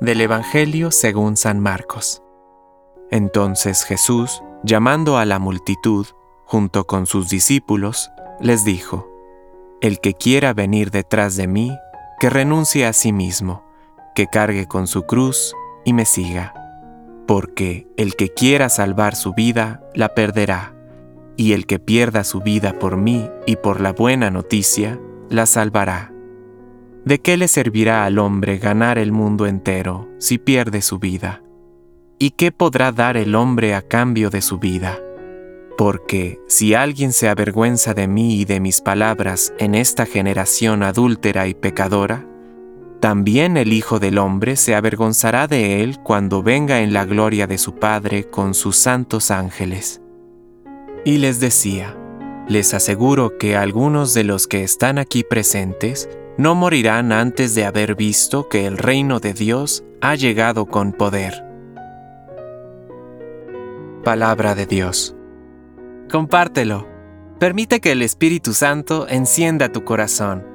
Del Evangelio según San Marcos. Entonces Jesús, llamando a la multitud, junto con sus discípulos, les dijo, El que quiera venir detrás de mí, que renuncie a sí mismo, que cargue con su cruz y me siga. Porque el que quiera salvar su vida, la perderá, y el que pierda su vida por mí y por la buena noticia, la salvará. ¿De qué le servirá al hombre ganar el mundo entero si pierde su vida? ¿Y qué podrá dar el hombre a cambio de su vida? Porque si alguien se avergüenza de mí y de mis palabras en esta generación adúltera y pecadora, también el Hijo del Hombre se avergonzará de él cuando venga en la gloria de su Padre con sus santos ángeles. Y les decía, les aseguro que algunos de los que están aquí presentes no morirán antes de haber visto que el reino de Dios ha llegado con poder. Palabra de Dios. Compártelo. Permite que el Espíritu Santo encienda tu corazón